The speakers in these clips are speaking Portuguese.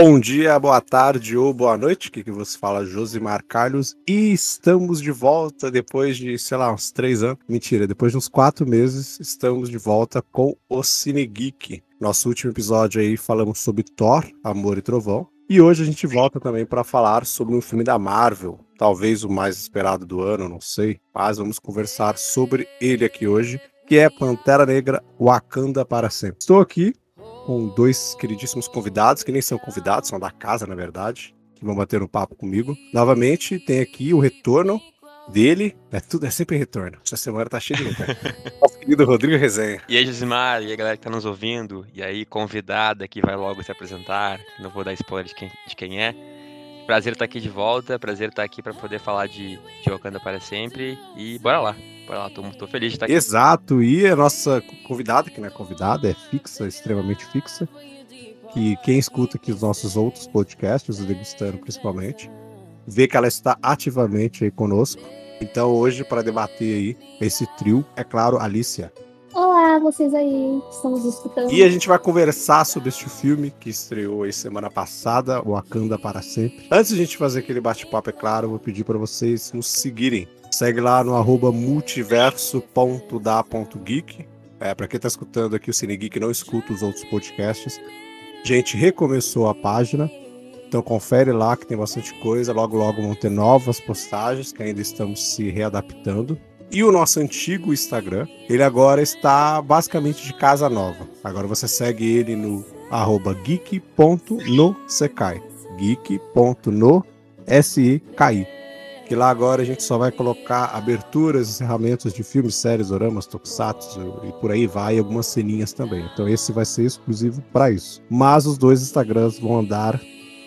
Bom dia, boa tarde ou boa noite, que, que você fala Josimar Carlos, e estamos de volta depois de, sei lá, uns três anos, mentira, depois de uns quatro meses, estamos de volta com o Cine Geek. Nosso último episódio aí falamos sobre Thor, Amor e Trovão, e hoje a gente volta também para falar sobre um filme da Marvel, talvez o mais esperado do ano, não sei, mas vamos conversar sobre ele aqui hoje, que é Pantera Negra Wakanda para sempre. Estou aqui com dois queridíssimos convidados, que nem são convidados, são da casa, na verdade, que vão bater um papo comigo. Novamente, tem aqui o retorno dele. É tudo, é sempre retorno. Essa semana tá cheio de retorno. Nosso querido Rodrigo Resenha. E aí, Josimar, e aí, galera que tá nos ouvindo, e aí, convidada que vai logo se apresentar. Não vou dar spoiler de quem, de quem é. Prazer estar aqui de volta, prazer estar aqui para poder falar de, de Wakanda para sempre. E bora lá. Bora lá, tô, tô feliz de estar aqui. Exato, e a nossa convidada, que não é convidada, é fixa, extremamente fixa, que quem escuta aqui os nossos outros podcasts, o Degustando principalmente, vê que ela está ativamente aí conosco. Então hoje, para debater aí esse trio, é claro, Alicia. Vocês aí, estamos escutando. E a gente vai conversar sobre este filme que estreou aí semana passada, o Wakanda para sempre. Antes de a gente fazer aquele bate-papo, é claro, eu vou pedir para vocês nos seguirem Segue lá no arroba multiverso.da.geek. É, para quem tá escutando aqui o Cine Geek não escuta os outros podcasts. Gente recomeçou a página. Então confere lá que tem bastante coisa. Logo, logo vão ter novas postagens que ainda estamos se readaptando. E o nosso antigo Instagram, ele agora está basicamente de casa nova. Agora você segue ele no arroba geek.nosekai. geek.no.seki que lá agora a gente só vai colocar aberturas, encerramentos de filmes, séries, oramas, tokusatsu e por aí vai, algumas ceninhas também. Então esse vai ser exclusivo para isso. Mas os dois Instagrams vão andar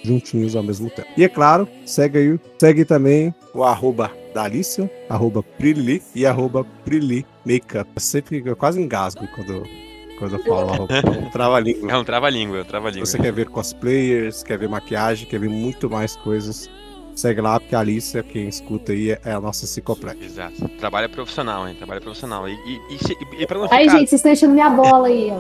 juntinhos ao mesmo tempo. E é claro, segue aí, segue também o arroba da Alicia, arroba Prili e arroba Prili Makeup. Eu sempre eu quase engasgo quando, quando eu falo arroba. É um trava-língua. É um trava-língua, é um trava-língua. Você quer ver cosplayers, quer ver maquiagem, quer ver muito mais coisas Segue lá, porque a Alicia, quem escuta aí, é a nossa enciclopédia. Exato. Trabalho profissional, hein? Trabalho profissional. E, e, e, e pra não ficar... Ai, gente, vocês estão enchendo minha bola aí, ó.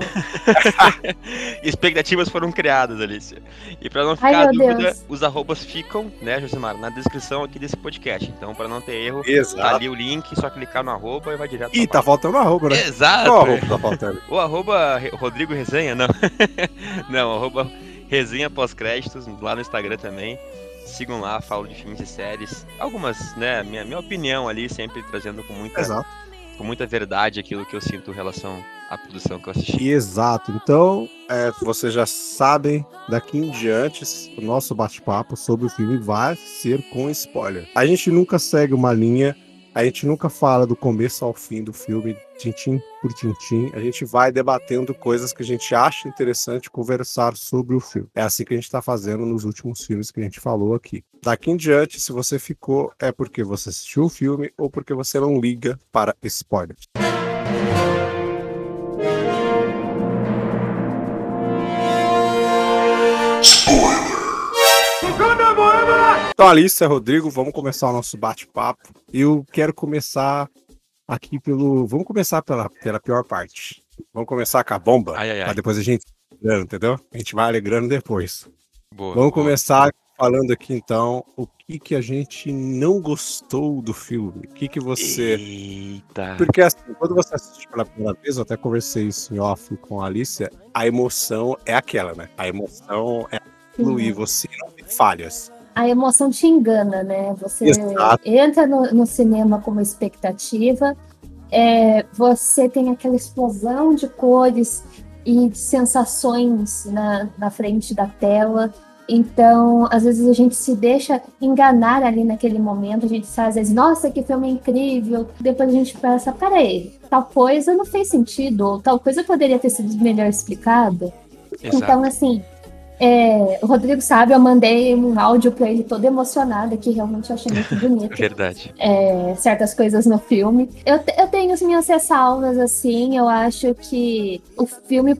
Expectativas foram criadas, Alicia. E pra não ficar Ai, dúvida, Deus. os arrobas ficam, né, Josimar, na descrição aqui desse podcast. Então, pra não ter erro, Exato. tá ali o link, só clicar no arroba e vai direto Ih, tá faltando o arroba, né? Exato. Qual arroba tá faltando? O arroba Rodrigo Resenha, não. não, arroba resenha pós-créditos, lá no Instagram também. Sigam lá, falo de filmes e séries. Algumas, né? Minha, minha opinião ali, sempre trazendo com muita, Exato. com muita verdade aquilo que eu sinto em relação à produção que eu assisti. Exato. Então, é, vocês já sabem, daqui em diante, o nosso bate-papo sobre o filme vai ser com spoiler. A gente nunca segue uma linha a gente nunca fala do começo ao fim do filme, tintim por tintim. A gente vai debatendo coisas que a gente acha interessante conversar sobre o filme. É assim que a gente está fazendo nos últimos filmes que a gente falou aqui. Daqui em diante, se você ficou, é porque você assistiu o filme ou porque você não liga para spoilers. Então, Alice, Rodrigo, vamos começar o nosso bate-papo. Eu quero começar aqui pelo. Vamos começar pela, pela pior parte. Vamos começar com a bomba. Ai, ai, ai. Pra depois a gente. Entendeu? A gente vai alegrando depois. Boa, vamos boa. começar falando aqui então o que que a gente não gostou do filme. O que que você. Eita. Porque assim, quando você assiste pela primeira vez, eu até conversei isso em off com a Alicia, a emoção é aquela, né? A emoção é e você não tem falhas a emoção te engana, né? Você Exato. entra no, no, cinema com uma expectativa, é, você tem aquela explosão de cores e de sensações na, na frente da tela. Então, às vezes a gente se deixa enganar ali naquele momento, a gente sabe, às vezes, nossa, que filme incrível. Depois a gente pensa, peraí, tal coisa não fez sentido, ou tal coisa poderia ter sido melhor explicada. Exato. Então, assim, é, o Rodrigo sabe, eu mandei um áudio para ele todo emocionado, que realmente eu achei muito bonito. Verdade. É, certas coisas no filme. Eu, eu tenho as minhas ressalvas, assim, eu acho que o filme,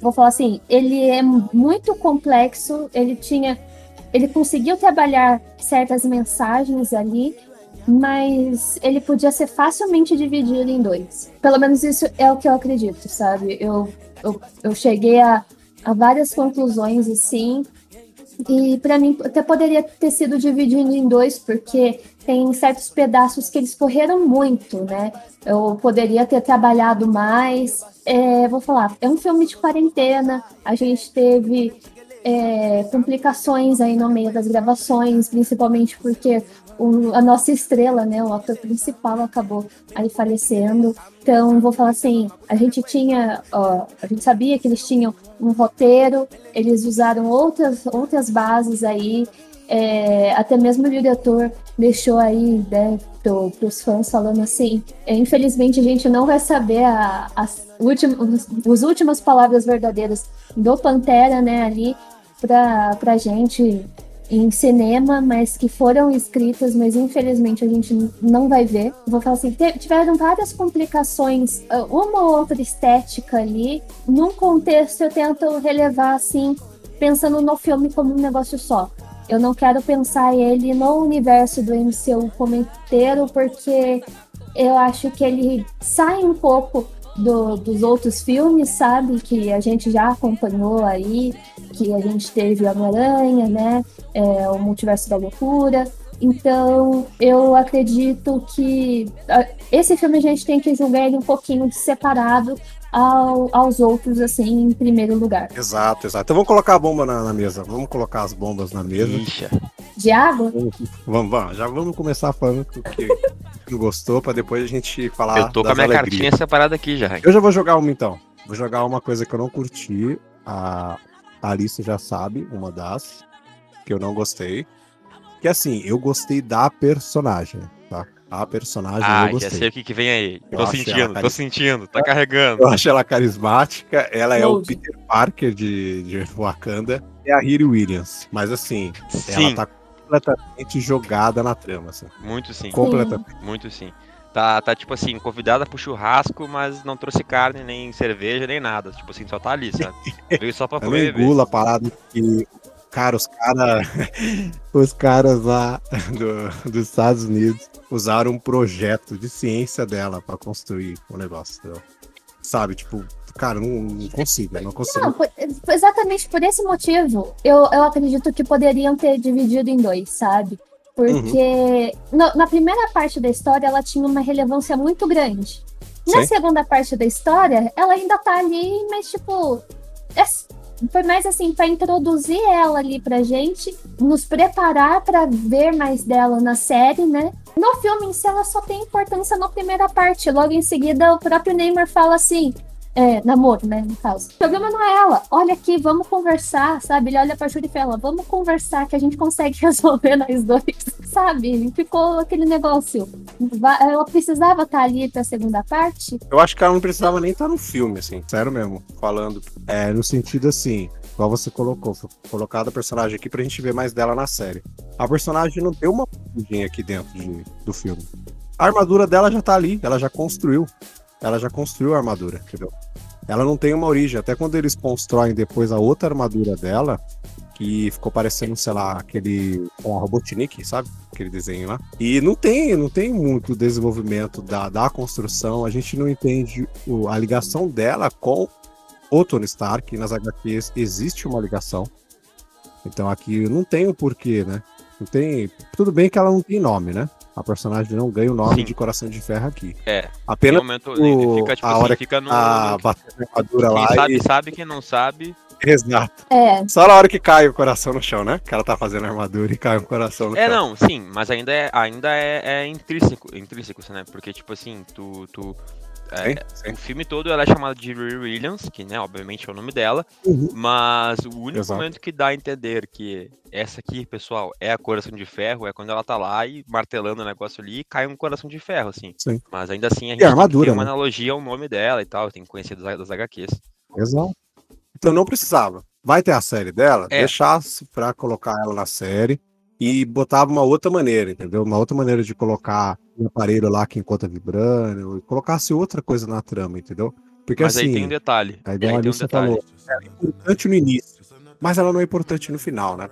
vou falar assim, ele é muito complexo, ele tinha. Ele conseguiu trabalhar certas mensagens ali, mas ele podia ser facilmente dividido em dois. Pelo menos isso é o que eu acredito, sabe? Eu, eu, eu cheguei a a várias conclusões assim E para mim até poderia ter sido dividido em dois, porque tem certos pedaços que eles correram muito, né? Eu poderia ter trabalhado mais. É, vou falar, é um filme de quarentena. A gente teve é, complicações aí no meio das gravações, principalmente porque o, a nossa estrela, né, o ator principal acabou aí falecendo. Então, vou falar assim, a gente tinha, ó, a gente sabia que eles tinham um roteiro, eles usaram outras, outras bases aí, é, até mesmo o diretor deixou aí, né, para os fãs falando assim, é, infelizmente a gente não vai saber a, as, últimas, as últimas palavras verdadeiras do Pantera, né, ali, para a gente em cinema, mas que foram escritas, mas infelizmente a gente não vai ver. Vou falar assim, tiveram várias complicações, ah, uma ou outra estética ali. Num contexto eu tento relevar assim, pensando no filme como um negócio só. Eu não quero pensar ele no universo do MCU como inteiro, porque eu acho que ele sai um pouco do, dos outros filmes, sabe? Que a gente já acompanhou aí, que a gente teve Homem-Aranha, né? É, o Multiverso da Loucura. Então, eu acredito que esse filme a gente tem que julgar ele um pouquinho separado ao, aos outros, assim, em primeiro lugar. Exato, exato. Então vamos colocar a bomba na, na mesa. Vamos colocar as bombas na mesa. Ixi. De água? Vamos, vamos, já vamos começar falando o que não gostou, para depois a gente falar. Eu tô com a minha alegrias. cartinha separada aqui já. Eu já vou jogar uma então. Vou jogar uma coisa que eu não curti. A, a Alice já sabe, uma das, que eu não gostei. Que assim, eu gostei da personagem? A personagem ah, eu gostei. já sei o que, que vem aí. Eu tô sentindo, tô sentindo, tá carregando. Eu acho ela carismática, ela é o Peter Parker de, de Wakanda e a Riri Williams. Mas assim, Sim. ela tá completamente jogada na trama, assim. Muito sim. Completamente. Muito sim. Tá, tá, tipo assim, convidada pro churrasco, mas não trouxe carne, nem cerveja, nem nada. Tipo assim, só tá ali, sabe? Veio só pra comer. Engula a parada que. Cara, os caras. os caras lá do, dos Estados Unidos usaram um projeto de ciência dela para construir o negócio. Entendeu? Sabe, tipo, cara, não, não consigo, não consigo. Não, por, exatamente por esse motivo, eu, eu acredito que poderiam ter dividido em dois, sabe? Porque uhum. no, na primeira parte da história ela tinha uma relevância muito grande. Na Sim. segunda parte da história, ela ainda tá ali, mas tipo. É, foi mais assim, para introduzir ela ali pra gente, nos preparar para ver mais dela na série, né? No filme em si, ela só tem importância na primeira parte. Logo em seguida, o próprio Neymar fala assim: é, namoro, né, no caso. O problema não é ela. Olha aqui, vamos conversar, sabe? Ele olha pra Júlia e fala, vamos conversar que a gente consegue resolver nós dois, sabe? Ficou aquele negócio. Ela precisava estar ali pra segunda parte? Eu acho que ela não precisava nem estar no filme, assim. Sério mesmo, falando. É, no sentido assim, igual você colocou, foi colocado a personagem aqui pra gente ver mais dela na série. A personagem não deu uma aqui dentro de, do filme. A armadura dela já tá ali, ela já construiu ela já construiu a armadura, entendeu? Ela não tem uma origem. Até quando eles constroem depois a outra armadura dela, que ficou parecendo, sei lá, aquele com a Robotnik, sabe? Aquele desenho lá. E não tem, não tem muito desenvolvimento da, da construção. A gente não entende o, a ligação dela com o Tony Stark. Nas HQs existe uma ligação. Então aqui não tem o um porquê, né? Não tem. Tudo bem que ela não tem nome, né? A personagem não ganha o nome Sim. de Coração de Ferro aqui. É. Apenas momento, o, fica, tipo, a assim, hora fica no. A armadura quem lá. sabe, e... sabe, quem não sabe. Exato. É. Só na hora que cai o coração no chão, né? Que ela tá fazendo a armadura e cai o coração no é, chão. É, não, sim, mas ainda é, ainda é, é intrínseco, intrínseco, né? Porque, tipo assim, tu, tu é, sim, O filme todo ela é chamada de Riri Williams, que, né, obviamente é o nome dela, uhum. mas o único Exato. momento que dá a entender que essa aqui, pessoal, é a Coração de Ferro, é quando ela tá lá e martelando o negócio ali e cai um Coração de Ferro, assim. Sim. Mas ainda assim a gente a armadura, tem uma né? analogia ao nome dela e tal, tem que conhecer das, das HQs. Exato. Então não precisava. Vai ter a série dela, é. deixasse pra colocar ela na série e botava uma outra maneira, entendeu? Uma outra maneira de colocar um aparelho lá que encontra vibrando, e colocasse outra coisa na trama, entendeu? Porque mas assim. aí tem um detalhe. Aí, aí tem um detalhe. falou, é importante no início, mas ela não é importante no final, né?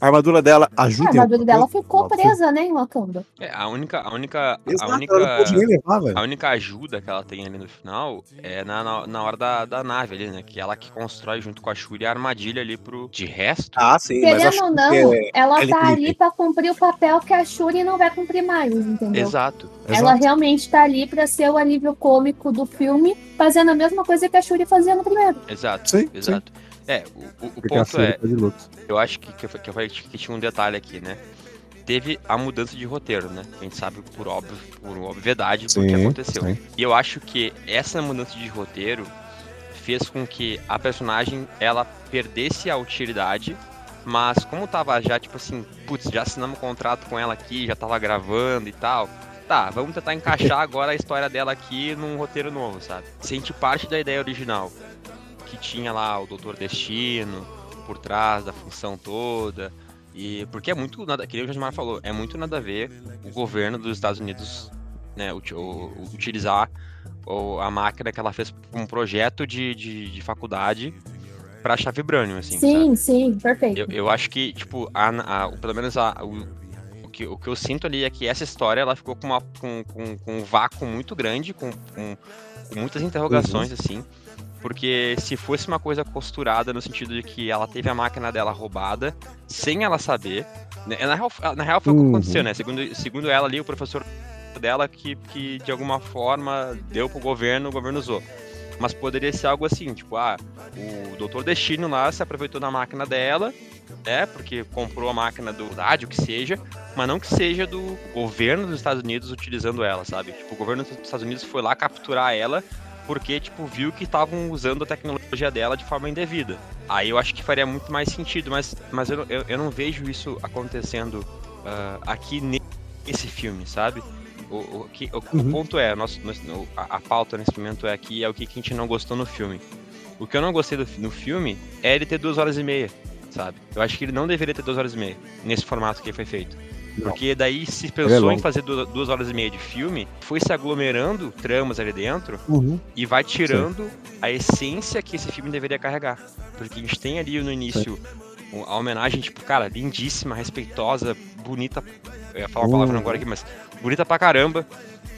A armadura dela ajuda. A armadura dela ficou presa, né, em Wakanda. É, a única. A única. Exato, a única, levar, a única ajuda que ela tem ali no final é na, na, na, hora da, da nave ali, né? Que ela que constrói junto com a Shuri a armadilha ali pro. De resto. Ah, sim. Querendo ou não, é, ela é tá ali pra cumprir o papel que a Shuri não vai cumprir mais, entendeu? Exato. Ela Exato. realmente tá ali pra ser o alívio cômico do filme, fazendo a mesma coisa que a Shuri fazia no primeiro. Exato. Sim, exato. Sim. É, o, o, o ponto é. Eu acho que, que, que, que tinha um detalhe aqui, né? Teve a mudança de roteiro, né? A gente sabe por óbvio, por obviedade sim, o que aconteceu. Sim. E eu acho que essa mudança de roteiro fez com que a personagem ela perdesse a utilidade, mas como tava já, tipo assim, putz, já assinamos um contrato com ela aqui, já tava gravando e tal. Tá, vamos tentar encaixar agora a história dela aqui num roteiro novo, sabe? Se a gente parte da ideia original que tinha lá o Doutor Destino por trás da função toda. E porque é muito nada, que o Josmar falou, é muito nada a ver o governo dos Estados Unidos, né, utilizar a máquina que ela fez um projeto de, de, de faculdade para chave Vibranium, assim. Sim, sabe? sim, perfeito. Eu, eu, acho que, tipo, a, a, pelo menos a, o, o, que, o que eu sinto ali é que essa história ela ficou com, uma, com, com, com um vácuo muito grande, com, com, com muitas interrogações, uhum. assim. Porque se fosse uma coisa costurada no sentido de que ela teve a máquina dela roubada, sem ela saber. Né? Na real, na real foi o que uhum. aconteceu, né? Segundo, segundo ela ali, o professor dela que, que de alguma forma deu pro governo, o governo usou. Mas poderia ser algo assim, tipo, ah, o Doutor Destino lá se aproveitou da máquina dela, né? Porque comprou a máquina do rádio, que seja, mas não que seja do governo dos Estados Unidos utilizando ela, sabe? Tipo, o governo dos Estados Unidos foi lá capturar ela porque, tipo, viu que estavam usando a tecnologia dela de forma indevida. Aí eu acho que faria muito mais sentido, mas, mas eu, eu, eu não vejo isso acontecendo uh, aqui nesse filme, sabe? O, o, que, o, uhum. o ponto é, nosso, nosso, a, a, pauta nesse momento é aqui, é o que, que a gente não gostou no filme. O que eu não gostei do, no filme é ele ter duas horas e meia, sabe? Eu acho que ele não deveria ter duas horas e meia, nesse formato que foi feito. Porque daí se pensou é em fazer duas horas e meia de filme, foi se aglomerando tramas ali dentro uhum. e vai tirando Sim. a essência que esse filme deveria carregar. Porque a gente tem ali no início Sim. a homenagem, tipo, cara, lindíssima, respeitosa, bonita. Eu ia falar uma palavra uhum. agora aqui, mas bonita pra caramba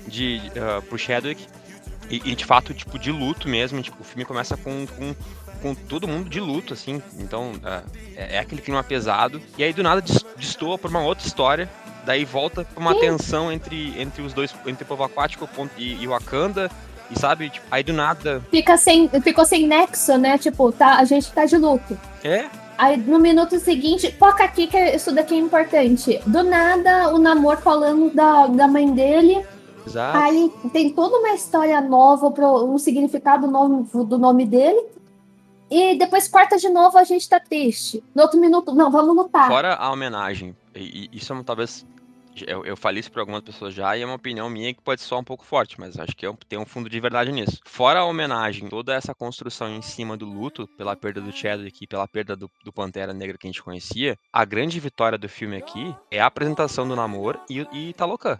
de, uh, pro Chadwick. E, e, de fato, tipo, de luto mesmo. Tipo, o filme começa com, com com todo mundo de luto, assim. Então, é, é aquele clima pesado. E aí, do nada, destoa por uma outra história. Daí volta pra uma Sim. tensão entre, entre os dois, entre o povo aquático e, e Wakanda. E sabe, tipo, aí do nada. Fica sem, ficou sem nexo, né? Tipo, tá, a gente tá de luto. É? Aí no minuto seguinte, foca aqui que isso daqui é importante. Do nada, o namoro falando da, da mãe dele. Exato. Aí tem toda uma história nova, um significado novo do nome dele. E depois corta de novo, a gente tá triste. No outro minuto, não, vamos lutar. Fora a homenagem, e, isso é talvez. Eu, eu falei isso para algumas pessoas já, e é uma opinião minha que pode soar um pouco forte, mas acho que é tem um fundo de verdade nisso. Fora a homenagem, toda essa construção em cima do luto, pela perda do Chadwick e pela perda do, do Pantera Negra que a gente conhecia, a grande vitória do filme aqui é a apresentação do Namor e, e Talocan.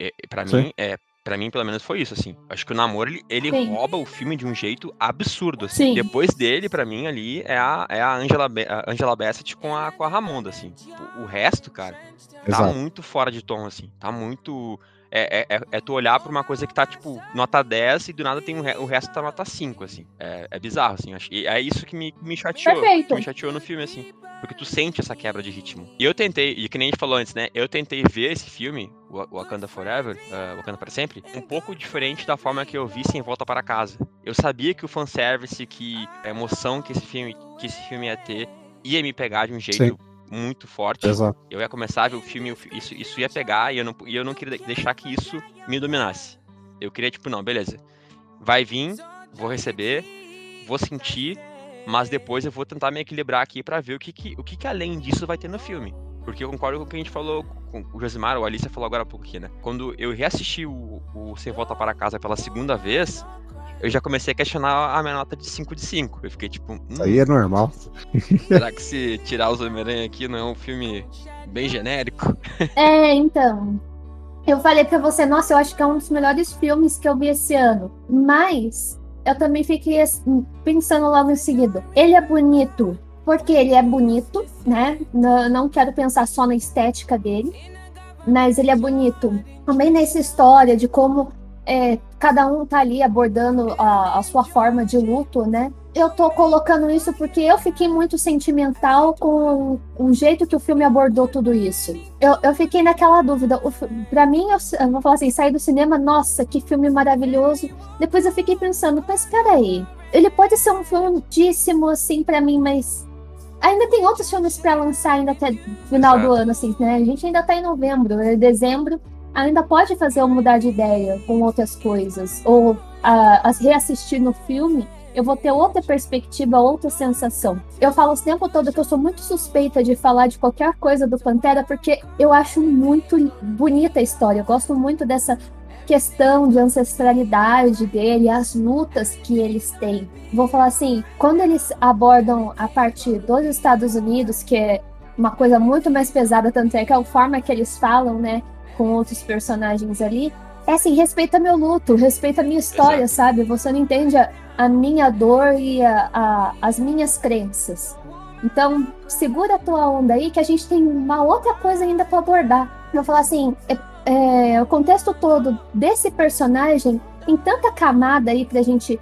É, é, para mim, é Pra mim, pelo menos, foi isso, assim. Acho que o Namor, ele, ele rouba o filme de um jeito absurdo, assim. Sim. Depois dele, para mim, ali, é a, é a, Angela, a Angela Bassett com a, com a Ramonda, assim. O, o resto, cara, tá Exato. muito fora de tom, assim. Tá muito é, é, é, é, tu olhar pra uma coisa que tá, tipo, nota 10 e do nada tem um re... o resto tá nota 5, assim. É, é bizarro, assim. Acho... E é isso que me, me chateou. Perfeito. Que me chateou no filme, assim. Porque tu sente essa quebra de ritmo. E eu tentei, e que nem a gente falou antes, né? Eu tentei ver esse filme, o Wakanda Forever, uh, Wakanda para sempre, um pouco diferente da forma que eu vi sem Volta para Casa. Eu sabia que o fanservice, que a emoção que esse filme, que esse filme ia ter, ia me pegar de um jeito Sim muito forte. Exato. Eu ia começar a ver o filme, isso, isso ia pegar e eu, não, e eu não queria deixar que isso me dominasse. Eu queria, tipo, não, beleza. Vai vir, vou receber, vou sentir, mas depois eu vou tentar me equilibrar aqui para ver o que, que, o que, que além disso vai ter no filme. Porque eu concordo com o que a gente falou, com o Josimar, ou a Alicia falou agora há pouco aqui, né? Quando eu reassisti o, o Sem Volta para Casa pela segunda vez, eu já comecei a questionar a minha nota de 5 de 5. Eu fiquei tipo. Hum, Isso aí é normal. Será que se tirar os Homem-Aranha aqui não é um filme bem genérico? É, então. Eu falei pra você, nossa, eu acho que é um dos melhores filmes que eu vi esse ano. Mas eu também fiquei assim, pensando logo em seguida. Ele é bonito porque ele é bonito, né? Não quero pensar só na estética dele, mas ele é bonito. Também nessa história de como é, cada um tá ali abordando a, a, sua forma de luto, né? Eu tô colocando isso porque eu fiquei muito sentimental com o jeito que o filme abordou tudo isso. Eu, eu fiquei naquela dúvida. Para mim, eu, eu, vou falar assim, sair do cinema, nossa, que filme maravilhoso. Depois eu fiquei pensando, mas aí, ele pode ser um filme muitíssimo, assim, para mim, mas ainda tem outros filmes para lançar ainda até final Exato. do ano, assim, né? A gente ainda tá em novembro, é dezembro ainda pode fazer eu mudar de ideia com outras coisas. Ou a reassistir no filme, eu vou ter outra perspectiva, outra sensação. Eu falo o tempo todo que eu sou muito suspeita de falar de qualquer coisa do Pantera, porque eu acho muito bonita a história. Eu gosto muito dessa questão de ancestralidade dele, as lutas que eles têm. Vou falar assim, quando eles abordam a parte dos Estados Unidos, que é uma coisa muito mais pesada, tanto é que é a forma que eles falam, né? com outros personagens ali, é assim, respeita meu luto, respeita a minha história, Exato. sabe? Você não entende a, a minha dor e a, a, as minhas crenças. Então, segura a tua onda aí, que a gente tem uma outra coisa ainda para abordar. Eu vou falar assim, é, é, o contexto todo desse personagem tem tanta camada aí pra gente.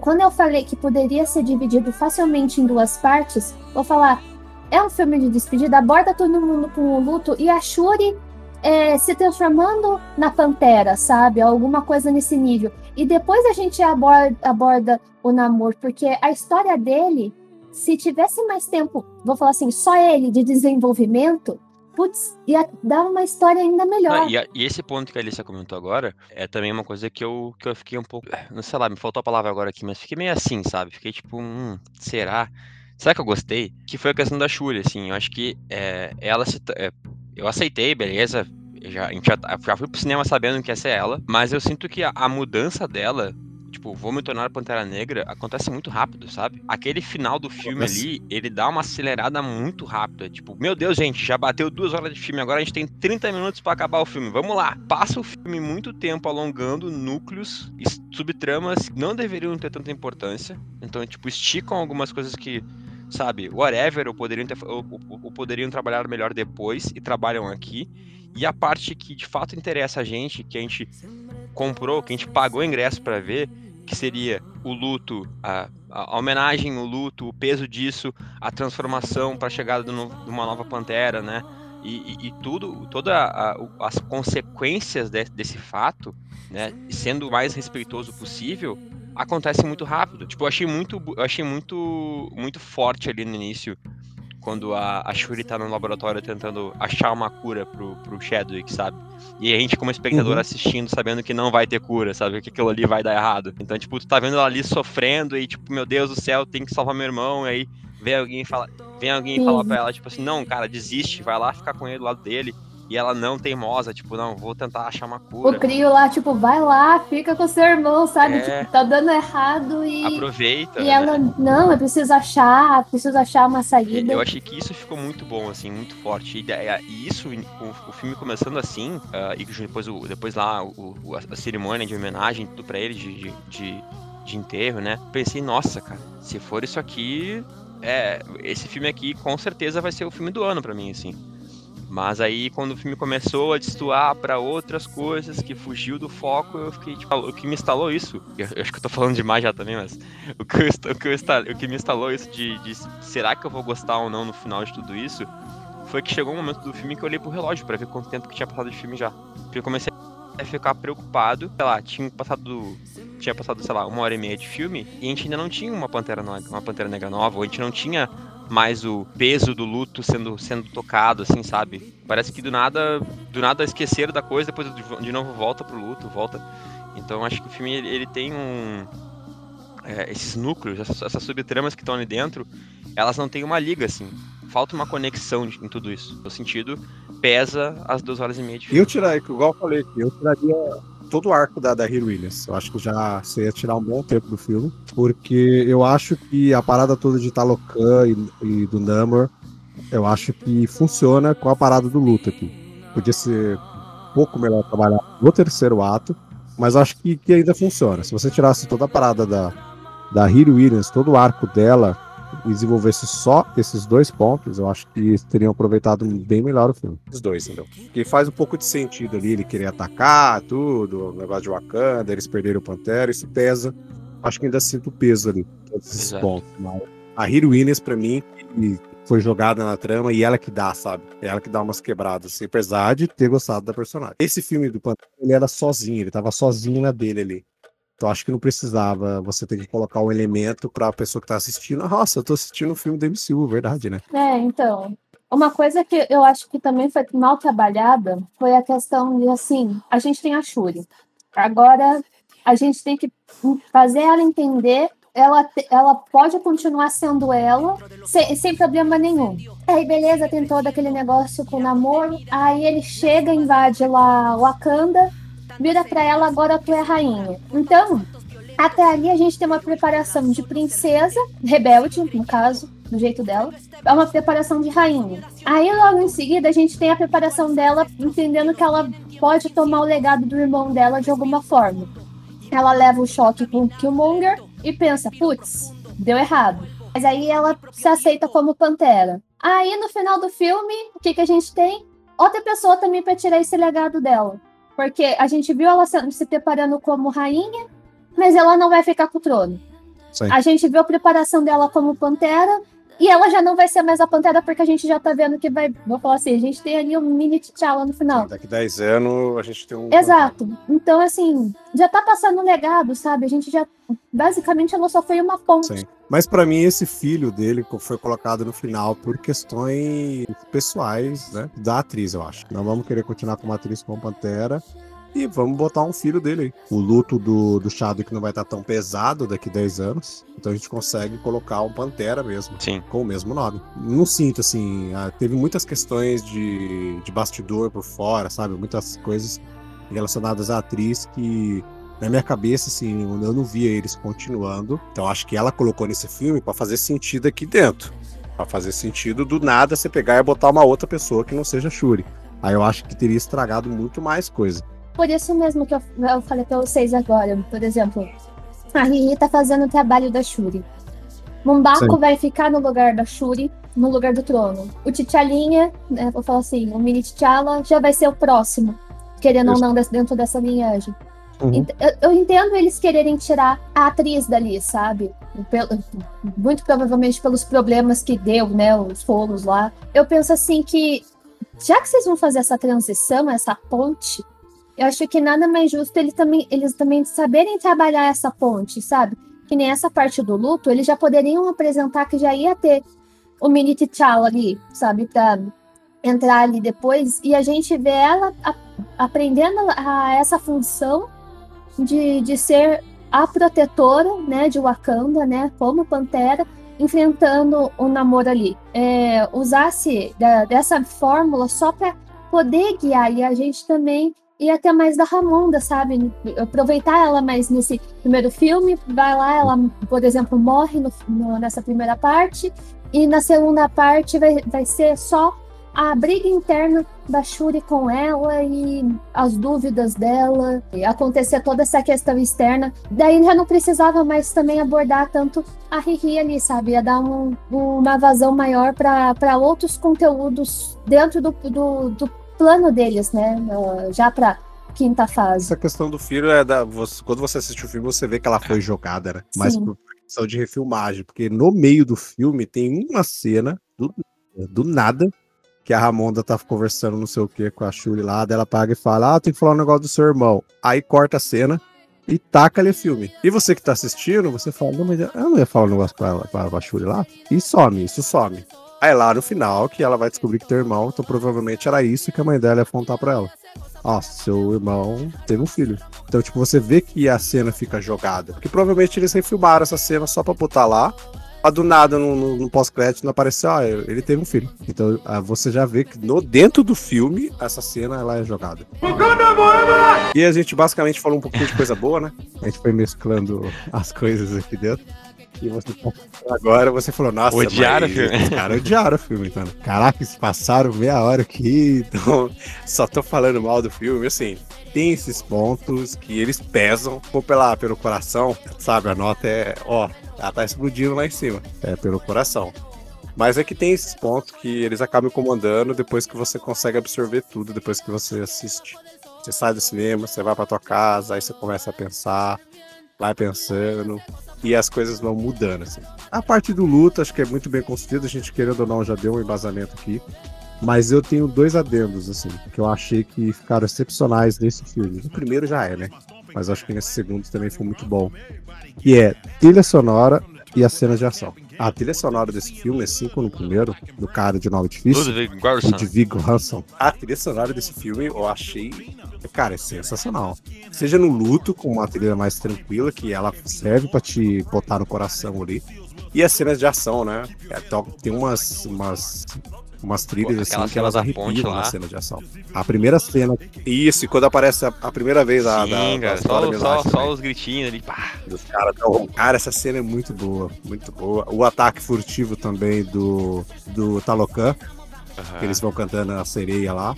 Quando eu falei que poderia ser dividido facilmente em duas partes, vou falar, é um filme de despedida, aborda todo mundo com o luto e a Shuri é, se transformando na Pantera, sabe? Alguma coisa nesse nível. E depois a gente aborda, aborda o namoro, porque a história dele, se tivesse mais tempo, vou falar assim, só ele de desenvolvimento, putz, ia dar uma história ainda melhor. Ah, e, e, esse ponto que a Alicia comentou agora é também uma coisa que eu, que eu fiquei um pouco. Não sei lá, me faltou a palavra agora aqui, mas fiquei meio assim, sabe? Fiquei tipo, hum, será? Será que eu gostei? Que foi a questão da Shuri, assim. Eu acho que é, ela se. É, eu aceitei, beleza. Já, a gente já, já fui pro cinema sabendo que ia ser ela, mas eu sinto que a, a mudança dela tipo, vou me tornar Pantera Negra, acontece muito rápido, sabe? Aquele final do filme ali, ele dá uma acelerada muito rápida. Tipo, meu Deus, gente, já bateu duas horas de filme, agora a gente tem 30 minutos para acabar o filme. Vamos lá. Passa o filme muito tempo alongando núcleos e subtramas que não deveriam ter tanta importância. Então, tipo, esticam algumas coisas que sabe, whatever, ou poderiam, ter, ou, ou, ou poderiam trabalhar melhor depois e trabalham aqui. E a parte que de fato interessa a gente, que a gente comprou, que a gente pagou ingresso para ver, que seria o luto, a, a, homenagem, o luto, o peso disso, a transformação para a chegada de uma nova Pantera, né? E, e, e tudo, todas as consequências de, desse fato, né? Sendo o mais respeitoso possível, acontece muito rápido. Tipo, eu achei muito, eu achei muito, muito forte ali no início, quando a, a Shuri tá no laboratório tentando achar uma cura pro, pro Chadwick, sabe? E a gente, como espectador, uhum. assistindo, sabendo que não vai ter cura, sabe? Que aquilo ali vai dar errado. Então, tipo, tu tá vendo ela ali sofrendo e, tipo, meu Deus do céu, tem que salvar meu irmão. E aí vem alguém fala, vem alguém falar pra ela, tipo assim, não, cara, desiste, vai lá ficar com ele do lado dele. E ela não teimosa, tipo, não, vou tentar achar uma cura. O Crio lá, tipo, vai lá, fica com seu irmão, sabe? É... Tipo, tá dando errado e. Aproveita. E né? ela, não, eu preciso achar, preciso achar uma saída. Eu achei que isso ficou muito bom, assim, muito forte. E, e isso, o, o, filme começando assim, uh, e depois, o, depois lá o, a cerimônia de homenagem, tudo pra ele, de, de, de enterro, né? Pensei, nossa, cara, se for isso aqui, é, esse filme aqui com certeza vai ser o filme do ano para mim, assim. Mas aí, quando o filme começou a destoar para outras coisas que fugiu do foco, eu fiquei tipo, o que me instalou isso, eu, eu acho que eu tô falando demais já também, mas o que, eu, o que, eu, o que me instalou isso de, de será que eu vou gostar ou não no final de tudo isso, foi que chegou um momento do filme que eu olhei pro relógio para ver quanto tempo que tinha passado de filme já. Porque eu comecei a ficar preocupado, sei lá, tinha passado tinha passado, sei lá, uma hora e meia de filme e a gente ainda não tinha uma Pantera, uma Pantera Negra nova, ou a gente não tinha mais o peso do luto sendo, sendo tocado, assim, sabe? Parece que do nada, do nada esqueceram da coisa, depois de novo volta pro luto, volta. Então acho que o filme ele, ele tem um é, esses núcleos, essas, essas subtramas que estão ali dentro, elas não têm uma liga, assim. Falta uma conexão em tudo isso. No sentido, pesa as duas horas e meia de filme. Eu tiraria, igual eu falei, eu tiraria todo o arco da, da Hero Williams. Eu acho que já você ia tirar um bom tempo do filme, porque eu acho que a parada toda de Talocan e, e do Namor, eu acho que funciona com a parada do luto aqui. Podia ser um pouco melhor trabalhar no terceiro ato, mas acho que, que ainda funciona. Se você tirasse toda a parada da, da Hero Williams, todo o arco dela, desenvolvesse só esses dois pontos, eu acho que teriam aproveitado bem melhor o filme. Os dois, entendeu? Que faz um pouco de sentido ali, ele querer atacar tudo, o negócio de Wakanda, eles perderam o Pantera, isso pesa. Acho que ainda sinto o peso ali, todos esses Exato. pontos. Mas a Heroines, pra mim, foi jogada na trama e ela que dá, sabe? É ela que dá umas quebradas, assim, apesar de ter gostado da personagem. Esse filme do Pantera, ele era sozinho, ele tava sozinho na dele ali. Então acho que não precisava você ter que colocar um elemento para a pessoa que tá assistindo. Nossa, eu tô assistindo um filme do MCU, verdade, né? É, então. Uma coisa que eu acho que também foi mal trabalhada foi a questão de assim, a gente tem a Shuri. Agora a gente tem que fazer ela entender ela, ela pode continuar sendo ela sem, sem problema nenhum. Aí, beleza, tem todo aquele negócio com o namoro. Aí ele chega, invade lá o Wakanda vira para ela, agora tu é rainha. Então, até ali a gente tem uma preparação de princesa, rebelde, no caso, do jeito dela, é uma preparação de rainha. Aí logo em seguida a gente tem a preparação dela entendendo que ela pode tomar o legado do irmão dela de alguma forma. Ela leva o choque com o Killmonger e pensa, putz, deu errado. Mas aí ela se aceita como pantera. Aí no final do filme, o que, que a gente tem? Outra pessoa também para tirar esse legado dela. Porque a gente viu ela se preparando como rainha, mas ela não vai ficar com o trono. Sim. A gente viu a preparação dela como pantera, e ela já não vai ser mais a Pantera, porque a gente já tá vendo que vai. Vou falar assim, a gente tem ali um mini T'Challa no final. Daqui 10 anos a gente tem um. Exato. Então, assim, já tá passando um legado, sabe? A gente já. Basicamente, ela só foi uma ponte. Sim. Mas para mim, esse filho dele foi colocado no final por questões pessoais, né? Da atriz, eu acho. Não vamos querer continuar com uma atriz como Pantera. E vamos botar um filho dele aí. O luto do, do Chadwick não vai estar tão pesado daqui 10 anos. Então a gente consegue colocar um Pantera mesmo. Sim. Com o mesmo nome. Não sinto, assim. Ah, teve muitas questões de, de bastidor por fora, sabe? Muitas coisas relacionadas à atriz que na minha cabeça, assim, eu não via eles continuando. Então acho que ela colocou nesse filme para fazer sentido aqui dentro. para fazer sentido do nada você pegar e botar uma outra pessoa que não seja Shuri. Aí eu acho que teria estragado muito mais coisa. Por isso mesmo que eu, eu falei pra vocês agora, por exemplo, a Riri tá fazendo o trabalho da Shuri. Mumbaco vai ficar no lugar da Shuri, no lugar do trono. O T'Chalinha, né, vou falar assim, o mini T'Challa já vai ser o próximo, querendo Isso. ou não, dentro dessa linhagem. Uhum. Eu, entendo eles quererem tirar a atriz dali, sabe? Muito provavelmente pelos problemas que deu, né? Os foros lá. Eu penso assim que, já que vocês vão fazer essa transição, essa ponte, eu acho que nada mais justo eles também, eles também saberem trabalhar essa ponte, sabe? Que nem essa parte do luto, eles já poderiam apresentar que já ia ter o mini T'Challa ali, sabe? Pra entrar ali depois e a gente vê ela a, aprendendo a, essa função de, de ser a protetora, né, de Wakanda, né, como Pantera, enfrentando o namoro ali. É, usasse da, dessa fórmula só para poder guiar e a gente também e até mais da Ramonda, sabe? Aproveitar ela mais nesse primeiro filme, vai lá, ela, por exemplo, morre no, no, nessa primeira parte, e na segunda parte vai, vai ser só a briga interna da Shuri com ela e as dúvidas dela, e acontecer toda essa questão externa. Daí já não precisava mais também abordar tanto a Riri ali, sabe? Ia dar um, uma vazão maior para outros conteúdos dentro do, do, do plano deles, né? Já pra quinta fase. Essa questão do filho é da. Você, quando você assiste o filme, você vê que ela foi jogada, né? Mas por questão de refilmagem, porque no meio do filme tem uma cena do, do nada que a Ramonda tá conversando não sei o que com a Shuri lá, dela paga e fala: Ah, tem que falar um negócio do seu irmão. Aí corta a cena e taca ali o filme. E você que tá assistindo, você fala: Não, mas eu não ia falar um negócio pra, ela, pra, pra Shuri lá. E some, isso some. Aí lá no final que ela vai descobrir que tem irmão, então provavelmente era isso que a mãe dela ia apontar pra ela. Ó, seu irmão teve um filho. Então, tipo, você vê que a cena fica jogada. Porque provavelmente eles refilmaram essa cena só pra botar lá. A do nada, no, no, no pós-crédito, não apareceu, ó, ele teve um filho. Então, você já vê que no, dentro do filme, essa cena ela é jogada. E a gente basicamente falou um pouquinho de coisa boa, né? A gente foi mesclando as coisas aqui dentro. E você tá agora você falou, nossa, odiaram o filme. Os caras odiaram o filme, então. Caraca, se passaram meia hora aqui, então só tô falando mal do filme, assim. Tem esses pontos que eles pesam, ou pela, pelo coração, sabe? A nota é, ó, ela tá explodindo lá em cima. Cima, é pelo coração. Mas é que tem esses pontos que eles acabam incomodando depois que você consegue absorver tudo, depois que você assiste. Você sai do cinema, você vai pra tua casa, aí você começa a pensar, vai pensando, e as coisas vão mudando, assim. A parte do luto, acho que é muito bem construída, a gente querendo ou não já deu um embasamento aqui. Mas eu tenho dois adendos, assim, que eu achei que ficaram excepcionais nesse filme. O primeiro já é, né? Mas acho que nesse segundo também foi muito bom. Que é trilha sonora e as cenas de ação. A trilha sonora desse filme é cinco no primeiro, do cara de nome difícil. Ludwig Göransson. A trilha sonora desse filme eu achei, cara, é sensacional. Seja no luto, com uma trilha mais tranquila, que ela serve para te botar no coração ali. E as cenas de ação, né? É, tem umas, umas umas trilhas assim que elas arrepiam na cena de ação. A primeira cena. Isso, e quando aparece a, a primeira vez a. Sim, da, cara, só, só, só, os gritinhos ali, pá. Dos cara, então, cara, essa cena é muito boa, muito boa. O ataque furtivo também do, do Talocan. Uhum. Que eles vão cantando a sereia lá.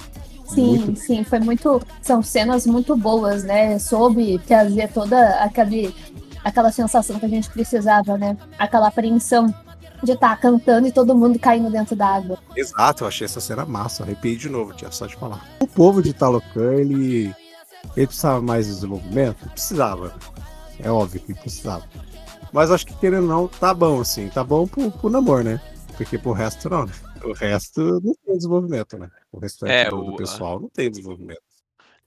Sim, muito... sim, foi muito. São cenas muito boas, né? Soube trazer toda aquele, aquela sensação que a gente precisava, né? Aquela apreensão de estar tá cantando e todo mundo caindo dentro da água. Exato, eu achei essa cena massa, arrepiei de novo, tinha só de falar. O povo de Talocan, ele, ele precisava mais de desenvolvimento? Precisava. É óbvio que precisava. Mas acho que querendo não, tá bom, assim. Tá bom pro, pro namoro, né? Porque pro resto não, né? O resto não tem desenvolvimento, né? O resto é, do, do pessoal não tem desenvolvimento.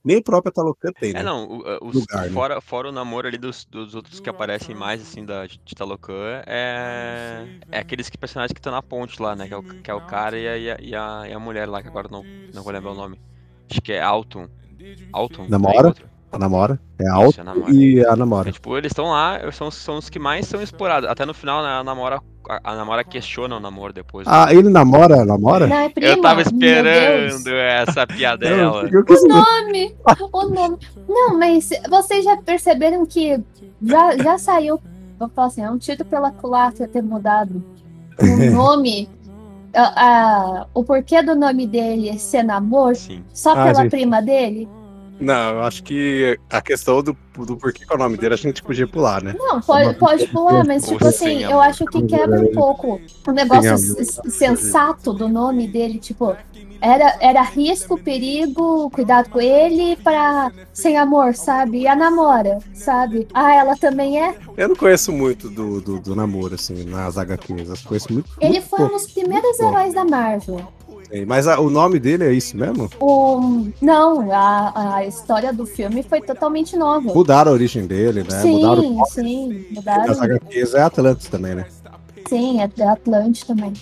Nem o próprio Talocan tem, é, né? É, não, os, Lugar, fora, né? fora o namoro ali dos, dos outros que aparecem mais, assim, da, de Talocan, é, é aqueles que, personagens que estão na ponte lá, né? Que é o, que é o cara e a, e, a, e a mulher lá, que agora não, não vou lembrar o nome. Acho que é Alton. Alton? Namora? A namora. É alto e a namora. É, tipo, eles estão lá, são, são os que mais são explorados. Até no final, né, a namora, a, a namora questiona o namoro depois. Ah, ele namora, namora? Não, é prima, eu tava esperando essa piadela. o nome, o nome. Não, mas vocês já perceberam que já, já saiu, vou falar assim, é um título pela culatra ter mudado o nome a, a, o porquê do nome dele ser namoro Sim. só ah, pela gente. prima dele. Não, eu acho que a questão do, do porquê que é o nome dele a gente podia pular, né? Não, pode, pode pular, mas tipo assim, eu acho que quebra um pouco o negócio sensato do nome dele, tipo, era, era risco, perigo, cuidado com ele para sem amor, sabe? E a namora, sabe? Ah, ela também é? Eu não conheço muito do, do, do namoro, assim, nas HQs. Eu conheço muito. Ele muito foi pouco. um dos primeiros heróis da Marvel. Mas a, o nome dele é isso mesmo? O, não, a, a história do filme foi totalmente nova. Mudaram a origem dele, né? Sim, mudaram o sim. Mudaram. As HQs é Atlantis também, né? Sim, é, é Atlantis também.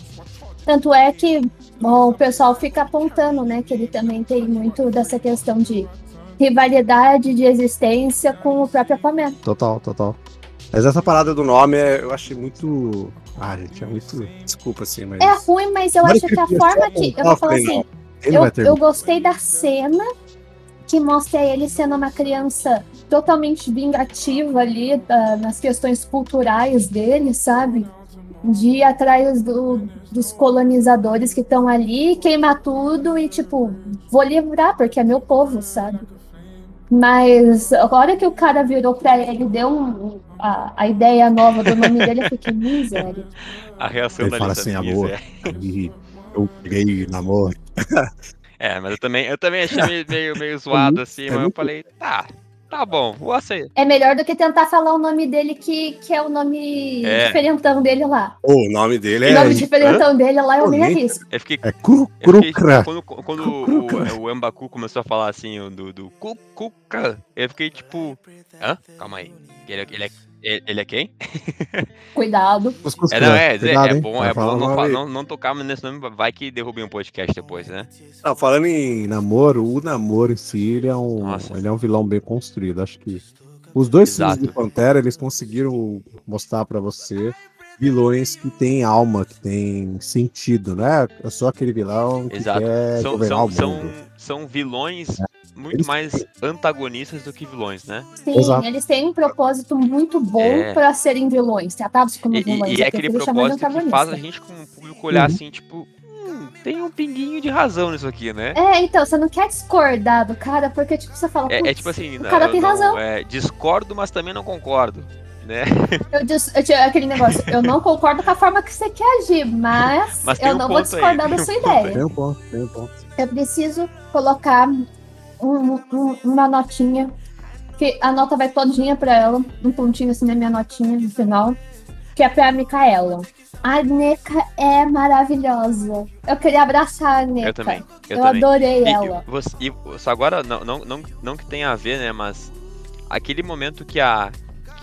Tanto é que bom, o pessoal fica apontando, né, que ele também tem muito dessa questão de rivalidade de existência com o próprio Aquaman. Total, total. Mas essa parada do nome eu achei muito ah, gente, é muito. Desculpa, assim, mas. É ruim, mas eu acho que a forma que. Eu vou falar assim. Eu, eu gostei da cena que mostra ele sendo uma criança totalmente vingativa ali uh, nas questões culturais dele, sabe? De ir atrás do, dos colonizadores que estão ali, queimar tudo e, tipo, vou livrar, porque é meu povo, sabe? Mas agora que o cara virou pra ele, deu um, a, a ideia nova do nome dele, eu fiquei miséria. A reação ele da fala assim, amor, eu peguei namoro. É, mas eu também, eu também achei meio, meio zoado assim, mas eu falei, tá, Tá bom, vou aceitar. É melhor do que tentar falar o nome dele, que, que é o nome é. diferentão dele lá. O nome dele é. O nome diferentão Hã? dele lá eu nem arrisco. Eu fiquei... É cru, cru, fiquei, Quando, quando o, o Ambaku começou a falar assim, do, do Kuka, eu fiquei tipo. Hã? Calma aí. Ele, ele é ele é quem? Cuidado. É, não, é, Cuidado, é, bom, é bom não, não, não, tocar nesse nome, vai que derrubem um podcast depois, né? Não, falando em namoro, o namoro em si, ele é um, ele é um vilão bem construído. Acho que os dois Exato. filmes de Pantera, eles conseguiram mostrar para você vilões que têm alma, que têm sentido, né? É só aquele vilão que Exato. quer são, governar são, o mundo. São, são vilões é muito eles... mais antagonistas do que vilões, né? Sim, Exato. eles têm um propósito muito bom é... para serem vilões, tratados como vilões. E, e é aquele propósito que faz a gente, como público, olhar uhum. assim, tipo, hum, tem um pinguinho de razão nisso aqui, né? É, então, você não quer discordar do cara, porque, tipo, você fala, é, é tipo assim, o cara tem não, razão. É, discordo, mas também não concordo. né? Eu, disse, eu tinha aquele negócio, eu não concordo com a forma que você quer agir, mas, mas eu um não vou discordar aí, da sua um ideia. Tem um ponto, tem um ponto. Eu preciso colocar um, um, uma notinha, que a nota vai todinha pra ela, um pontinho assim na minha notinha no final, que é pra Micaela. A Neca é maravilhosa. Eu queria abraçar a Neca. Eu também. Eu, eu também. adorei e, ela. E, e, só agora, não, não, não, não que tenha a ver, né, mas aquele momento que a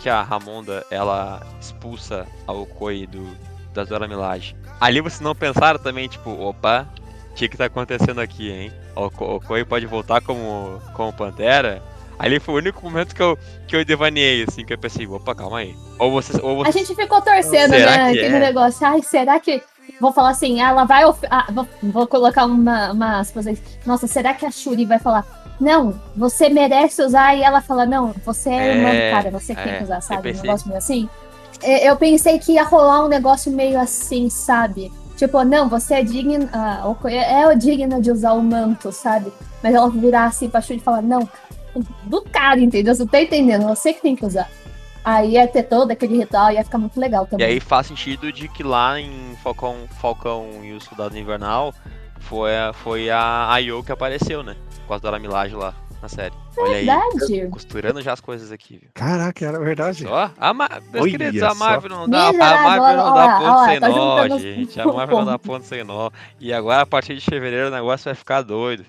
que a Ramonda ela expulsa a Okoi do da Zora Milage. Ali vocês não pensaram também, tipo, opa, o que que tá acontecendo aqui, hein? O Okoi pode voltar como como Pantera? Ali foi o único momento que eu, que eu devaneei, assim, que eu pensei, opa, calma aí. Ou vocês, ou vocês... A gente ficou torcendo, será né? Aquele é? negócio. Ai, será que. Vou falar assim, ela vai. Of... Ah, vou, vou, colocar uma, uma aspas aí. Nossa, será que a Shuri vai falar? Não, você merece usar, e ela fala, não, você é, é irmã cara, você é, tem que usar, sabe? Um negócio meio assim. Eu pensei que ia rolar um negócio meio assim, sabe? Tipo, não, você é digna, ah, é digna de usar o manto, sabe? Mas ela virar assim pra Shuri e falar, não, do cara, entendeu? Você tá entendendo? Você que tem que usar. Aí ia ter todo aquele ritual, ia ficar muito legal também. E aí faz sentido de que lá em Falcão, Falcão e o Soldado Invernal foi a, foi a Ayo que apareceu, né? Com causa da Milagre lá na série. Olha verdade. aí, costurando já as coisas aqui, viu? Caraca, era verdade. Ó, a, Ma meus queridos, a Marvel não dá, a Marvel não dá ponto sem tá nó, gente. A Marvel não dá ponto sem nó. E agora, a partir de fevereiro, o negócio vai ficar doido.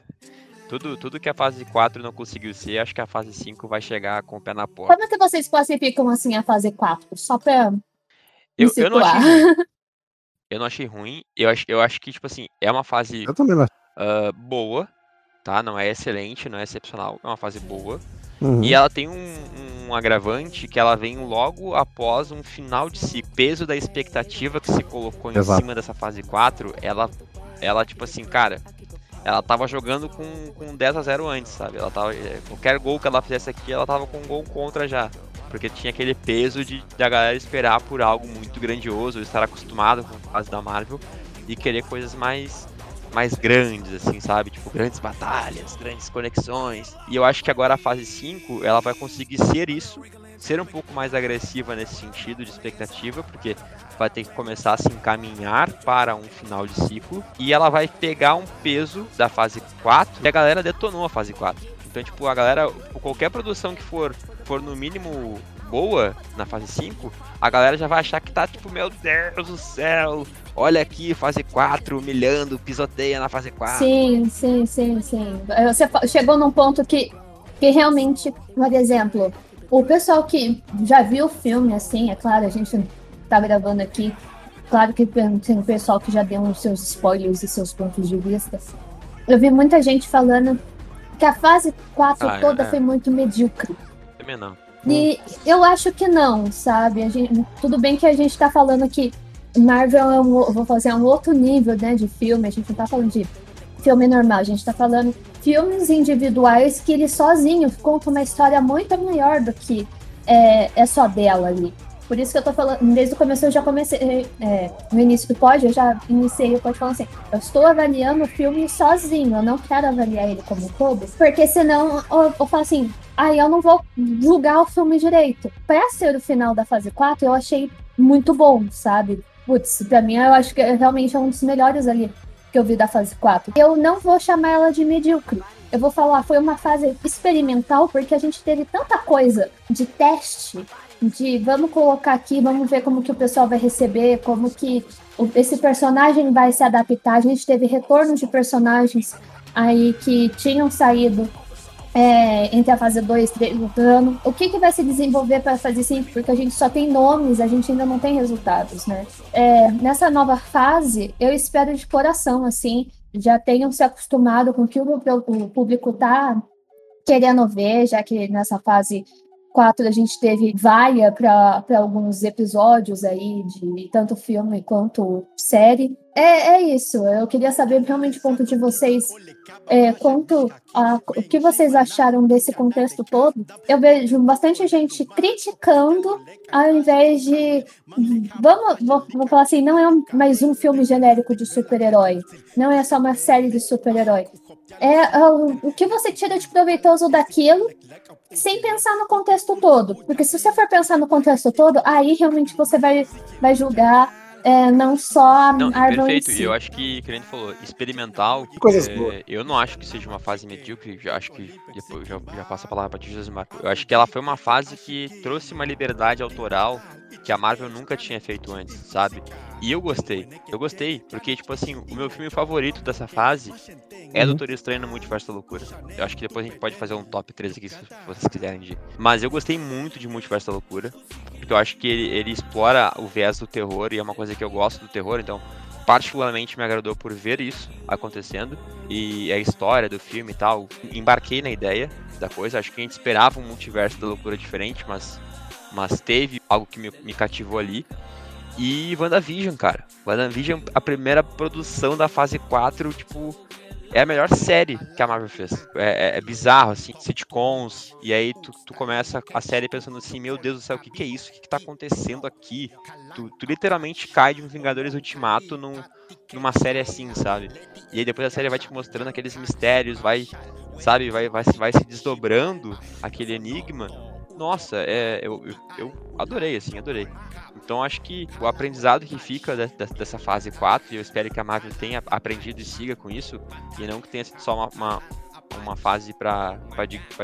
Tudo, tudo que a fase 4 não conseguiu ser, acho que a fase 5 vai chegar com o pé na porta. Como é que vocês classificam assim a fase 4? Só pra. Eu, eu, não achei ruim. eu não achei ruim. Eu acho, eu acho que, tipo assim, é uma fase uh, boa, tá? Não é excelente, não é excepcional. É uma fase boa. Uhum. E ela tem um, um, agravante que ela vem logo após um final de si. Peso da expectativa que se colocou em Exato. cima dessa fase 4, ela, ela, tipo assim, cara, ela tava jogando com, com 10 a 0 antes, sabe? Ela tava, é, qualquer gol que ela fizesse aqui, ela tava com um gol contra já. Porque tinha aquele peso de da galera esperar por algo muito grandioso, estar acostumado com a fase da Marvel e querer coisas mais mais grandes, assim, sabe? Tipo, grandes batalhas, grandes conexões. E eu acho que agora a fase 5, ela vai conseguir ser isso, ser um pouco mais agressiva nesse sentido de expectativa, porque vai ter que começar a se encaminhar para um final de ciclo e ela vai pegar um peso da fase 4 e a galera detonou a fase 4. Então, tipo, a galera, qualquer produção que for, for no mínimo boa na fase 5, a galera já vai achar que tá tipo, meu Deus do céu, olha aqui, fase 4, humilhando, pisoteia na fase 4. Sim, sim, sim, sim. Você chegou num ponto que, que realmente, por exemplo, o pessoal que já viu o filme, assim, é claro, a gente tá gravando aqui. Claro que tem o pessoal que já deu os seus spoilers e seus pontos de vista. Eu vi muita gente falando que a fase 4 ah, toda é. foi muito medíocre. Também não. E eu acho que não, sabe? Gente, tudo bem que a gente tá falando que Marvel é um, vou fazer um outro nível, né, de filme. A gente não tá falando de filme normal, a gente tá falando filmes individuais que ele sozinho conta uma história muito maior do que é, é só dela ali. Por isso que eu tô falando, desde o começo eu já comecei, é, no início do pod, eu já iniciei o pod falando assim, eu estou avaliando o filme sozinho, eu não quero avaliar ele como todo, porque senão eu, eu falo assim, aí eu não vou julgar o filme direito. Pra ser o final da fase 4, eu achei muito bom, sabe? Putz, pra mim eu acho que é realmente é um dos melhores ali que eu vi da fase 4. Eu não vou chamar ela de medíocre. Eu vou falar, foi uma fase experimental, porque a gente teve tanta coisa de teste de vamos colocar aqui, vamos ver como que o pessoal vai receber, como que esse personagem vai se adaptar. A gente teve retorno de personagens aí que tinham saído é, entre a fase 2 e 3 do ano. O que, que vai se desenvolver para fazer 5? Porque a gente só tem nomes, a gente ainda não tem resultados, né? É, nessa nova fase, eu espero de coração, assim, já tenham se acostumado com o que o público tá querendo ver, já que nessa fase 4 a gente teve vaia para alguns episódios aí de tanto filme quanto série. É, é isso. Eu queria saber realmente o ponto de vocês é, quanto a, o que vocês acharam desse contexto todo. Eu vejo bastante gente criticando, ao invés de. Vamos, vou, vou falar assim, não é mais um filme genérico de super-herói. Não é só uma série de super-herói. É, é o, o que você tira de proveitoso daquilo sem pensar no contexto todo. Porque se você for pensar no contexto todo, aí realmente você vai, vai julgar é, não só não, Perfeito, e eu acho que, que a gente falou, experimental. Coisas é, boas. Eu não acho que seja uma fase medíocre, já acho que depois já, já passo a palavra para ti, Josimar. Eu acho que ela foi uma fase que trouxe uma liberdade autoral que a Marvel nunca tinha feito antes, sabe? E eu gostei. Eu gostei, porque, tipo assim, o meu filme favorito dessa fase é uhum. Doutor Estranho no Multiverso da Loucura. Eu acho que depois a gente pode fazer um top 3 aqui, se vocês quiserem. De... Mas eu gostei muito de Multiverso da Loucura, porque eu acho que ele, ele explora o viés do terror, e é uma coisa que eu gosto do terror, então particularmente me agradou por ver isso acontecendo e a história do filme e tal. Embarquei na ideia da coisa. Acho que a gente esperava um multiverso da loucura diferente, mas mas teve algo que me, me cativou ali. E WandaVision, cara. WandaVision, a primeira produção da fase 4, tipo, é a melhor série que a Marvel fez. É, é, é bizarro, assim, sitcoms, e aí tu, tu, começa a série pensando assim, meu Deus do céu, o que, que é isso? O que, que tá acontecendo aqui? Tu, tu literalmente cai de um Vingadores Ultimato num, numa série assim, sabe? E aí depois a série vai te mostrando aqueles mistérios, vai, sabe, vai, vai, vai se desdobrando aquele enigma nossa, é, eu, eu, eu, adorei, assim, adorei. Então acho que o aprendizado que fica de, de, dessa fase 4, e eu espero que a Marvel tenha aprendido e siga com isso, e não que tenha sido só uma, uma, uma fase para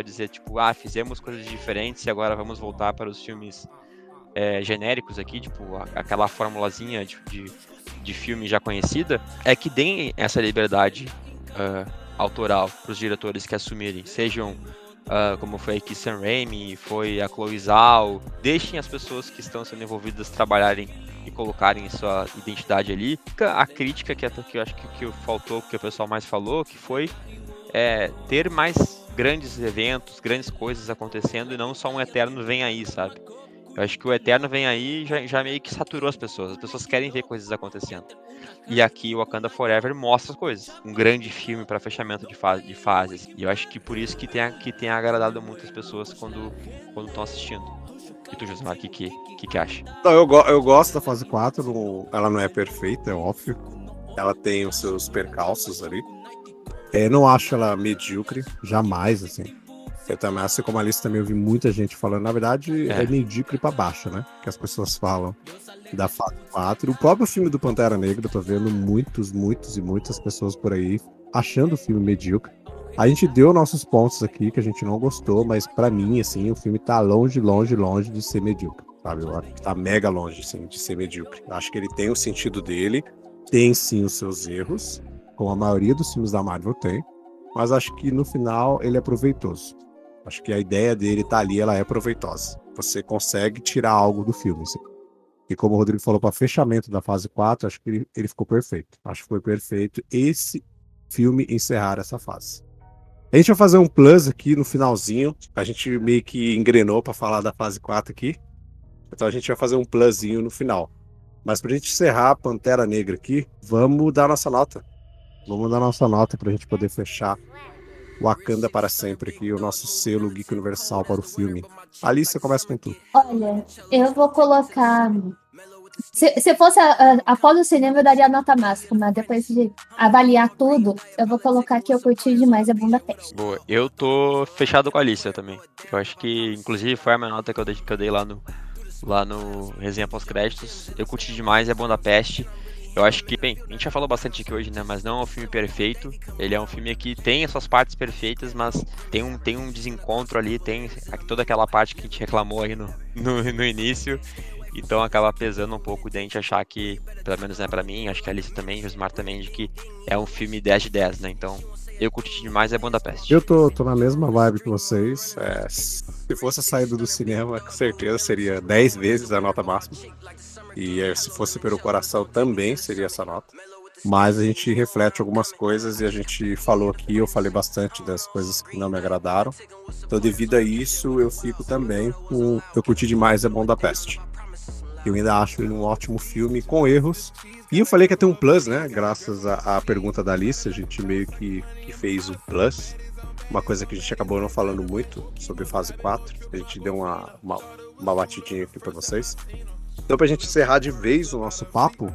dizer, tipo, ah, fizemos coisas diferentes e agora vamos voltar para os filmes é, genéricos aqui, tipo, aquela formulazinha de, de, de, filme já conhecida, é que deem essa liberdade uh, autoral para os diretores que assumirem, sejam Uh, como foi aqui Sam Raimi, foi a Chloe Zhao. Deixem as pessoas que estão sendo envolvidas trabalharem e colocarem sua identidade ali. A crítica que, que eu acho que, que faltou, que o pessoal mais falou, que foi é, ter mais grandes eventos, grandes coisas acontecendo e não só um eterno vem aí, sabe? Eu acho que o eterno vem aí já, já meio que saturou as pessoas. As pessoas querem ver coisas acontecendo. E aqui o Wakanda Forever mostra as coisas. Um grande filme para fechamento de, fase, de fases. E eu acho que por isso que tem, que tem agradado muitas pessoas quando estão assistindo. E tu, Josimar, o que, que, que, que acha? Não, eu, go eu gosto da fase 4. No... Ela não é perfeita, é óbvio. Ela tem os seus percalços ali. É, não acho ela medíocre, jamais, assim. Eu também, assim como a Alice, também ouvi muita gente falando. Na verdade, é, é medíocre pra baixo, né? Que as pessoas falam da fase 4. O próprio filme do Pantera Negra, eu tô vendo muitos, muitos e muitas pessoas por aí achando o filme medíocre. A gente deu nossos pontos aqui que a gente não gostou, mas para mim, assim, o filme tá longe, longe, longe de ser medíocre, sabe? Eu acho que tá mega longe, assim, de ser medíocre. Eu acho que ele tem o sentido dele, tem sim os seus erros, como a maioria dos filmes da Marvel tem, mas acho que no final ele é proveitoso. Acho que a ideia dele tá ali, ela é proveitosa. Você consegue tirar algo do filme. Assim. E como o Rodrigo falou, para fechamento da fase 4, acho que ele, ele ficou perfeito. Acho que foi perfeito esse filme encerrar essa fase. A gente vai fazer um plus aqui no finalzinho. A gente meio que engrenou para falar da fase 4 aqui. Então a gente vai fazer um plusinho no final. Mas pra gente encerrar a Pantera Negra aqui, vamos dar nossa nota. Vamos dar nossa nota pra gente poder fechar Wakanda para sempre aqui, o nosso selo Geek Universal para o filme. Alice, você começa com tudo. Olha, eu vou colocar. Se, se fosse a, a, após o cinema, eu daria nota máxima, mas depois de avaliar tudo, eu vou colocar que eu curti demais a Bunda Peste. Boa, eu tô fechado com a Alicia também. Eu acho que, inclusive, foi a minha nota que eu dei, que eu dei lá no, lá no resenha pós-créditos. Eu curti demais a Bunda Peste. Eu acho que, bem, a gente já falou bastante aqui hoje, né? Mas não é um filme perfeito. Ele é um filme que tem as suas partes perfeitas, mas tem um, tem um desencontro ali, tem toda aquela parte que a gente reclamou aí no, no, no início. Então acaba pesando um pouco de a gente achar que, pelo menos né, pra mim, acho que a Alice também, o Josmar também, de que é um filme 10 de 10, né? Então eu curti demais é Budapeste. Eu tô, tô na mesma vibe que vocês. É, se fosse a saída do cinema, com certeza seria 10 vezes a nota máxima. E é, se fosse pelo coração também seria essa nota. Mas a gente reflete algumas coisas e a gente falou aqui, eu falei bastante das coisas que não me agradaram. Então, devido a isso, eu fico também com. Eu curti demais é Bom da Peste. Eu ainda acho ele um ótimo filme com erros. E eu falei que ia ter um plus, né? Graças à, à pergunta da Alice, a gente meio que, que fez um plus. Uma coisa que a gente acabou não falando muito sobre fase 4. A gente deu uma, uma, uma batidinha aqui para vocês. Então, pra gente encerrar de vez o nosso papo,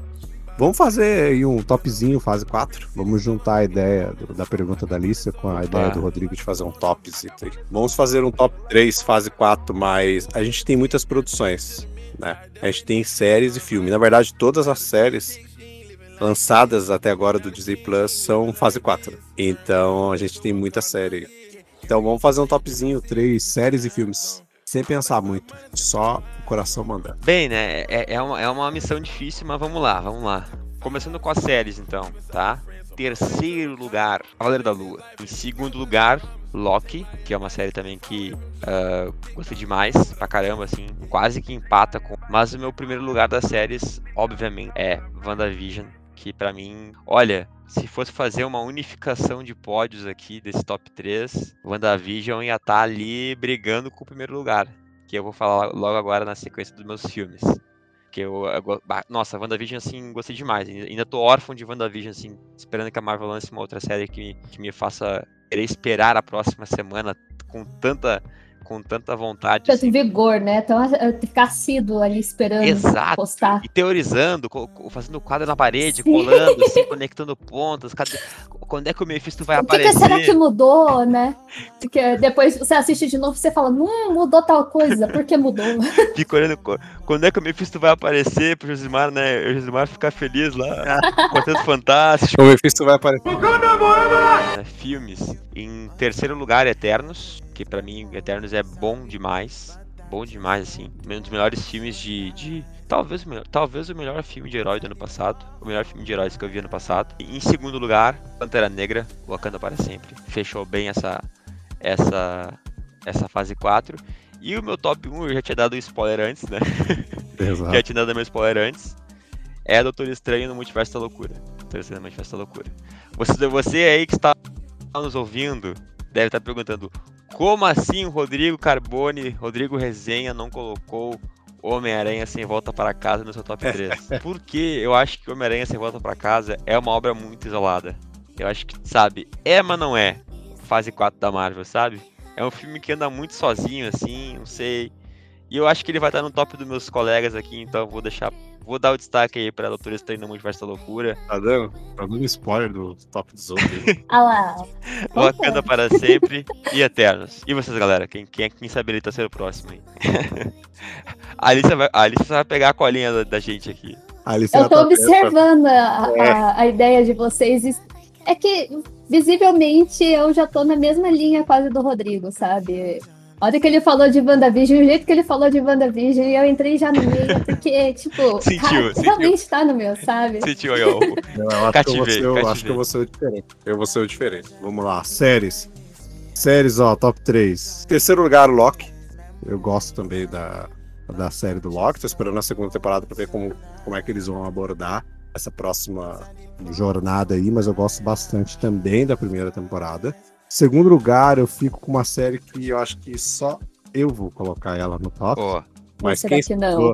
vamos fazer aí um topzinho fase 4. Vamos juntar a ideia do, da pergunta da Alice com a Opa. ideia do Rodrigo de fazer um topzinho. Vamos fazer um top 3 fase 4, mas a gente tem muitas produções né? A gente tem séries e filme. Na verdade, todas as séries lançadas até agora do Disney Plus são fase 4. Então a gente tem muita série. Então vamos fazer um topzinho, três séries e filmes. Sem pensar muito, só o coração mandando. Bem, né? É, é, uma, é uma missão difícil, mas vamos lá, vamos lá. Começando com as séries, então, tá? Terceiro lugar, Cavaleiro da Lua. Em segundo lugar, Loki, que é uma série também que uh, gostei demais, pra caramba, assim, quase que empata com. Mas o meu primeiro lugar das séries, obviamente, é WandaVision, que para mim, olha, se fosse fazer uma unificação de pódios aqui desse top 3, WandaVision ia estar tá ali brigando com o primeiro lugar, que eu vou falar logo agora na sequência dos meus filmes. Que eu, eu nossa, WandaVision, assim, gostei demais. Ainda tô órfão de WandaVision, assim, esperando que a Marvel lance uma outra série que, que me faça querer esperar a próxima semana com tanta com tanta vontade. Tanto assim. vigor, né? Então, ficar assíduo ali esperando Exato. postar. E teorizando, fazendo quadro na parede, Sim. colando, assim, conectando pontas. Cadê... Quando é que o Mephisto vai o aparecer? O que, será que mudou, né? Porque depois você assiste de novo e você fala, hum, mudou tal coisa, por que mudou? Fica olhando quando é que o Mephisto vai aparecer pro Josimar, né? O Josimar ficar feliz lá, Quarteto Fantástico. O Mephisto vai aparecer. É, filmes. Em terceiro lugar, Eternos que para mim Eternos é bom demais. Bom demais, assim. Um dos melhores filmes de. de talvez, talvez o melhor filme de herói do ano passado. O melhor filme de heróis que eu vi ano passado. E, em segundo lugar, Pantera Negra, Wakanda para sempre. Fechou bem essa. essa. essa fase 4. E o meu top 1, eu já tinha dado um spoiler antes, né? Exato. já tinha dado meu spoiler antes. É Doutor Estranho no Multiverso da Loucura. Doutor Estranho no Multiverso da Loucura. Você, você aí que está nos ouvindo, deve estar perguntando como assim o Rodrigo Carbone, Rodrigo Resenha não colocou Homem-Aranha Sem Volta para Casa no seu top 3? Porque eu acho que Homem-Aranha Sem Volta para Casa é uma obra muito isolada. Eu acho que, sabe, é, mas não é. Fase 4 da Marvel, sabe? É um filme que anda muito sozinho, assim, não sei. E eu acho que ele vai estar no top dos meus colegas aqui, então vou deixar Vou dar o destaque aí pra Doutora Estranha no Multiverso da Loucura. Tá dando? Tá dando spoiler do top dos outros. ah lá. Wakanda para sempre e Eternos. E vocês, galera? Quem, quem, quem sabe ele tá sendo o próximo aí? a, Alicia vai, a Alicia vai pegar a colinha da, da gente aqui. Eu tô observando a, a, é. a ideia de vocês. É que, visivelmente, eu já tô na mesma linha quase do Rodrigo, sabe? Hora que ele falou de WandaVision, o jeito que ele falou de WandaVision, eu entrei já no meio, porque, tipo, sentiu, cara, sentiu. realmente tá no meu, sabe? Sentiu, eu, eu acho, cativei, que eu, acho que eu vou ser o diferente. Eu vou ser o diferente. Vamos lá, séries. Séries, ó, top 3. Terceiro lugar, Loki. Eu gosto também da, da série do Loki. Tô esperando a segunda temporada pra ver como, como é que eles vão abordar essa próxima jornada aí, mas eu gosto bastante também da primeira temporada. Segundo lugar, eu fico com uma série que eu acho que só eu vou colocar ela no top. Oh. Mas quem escutou... não?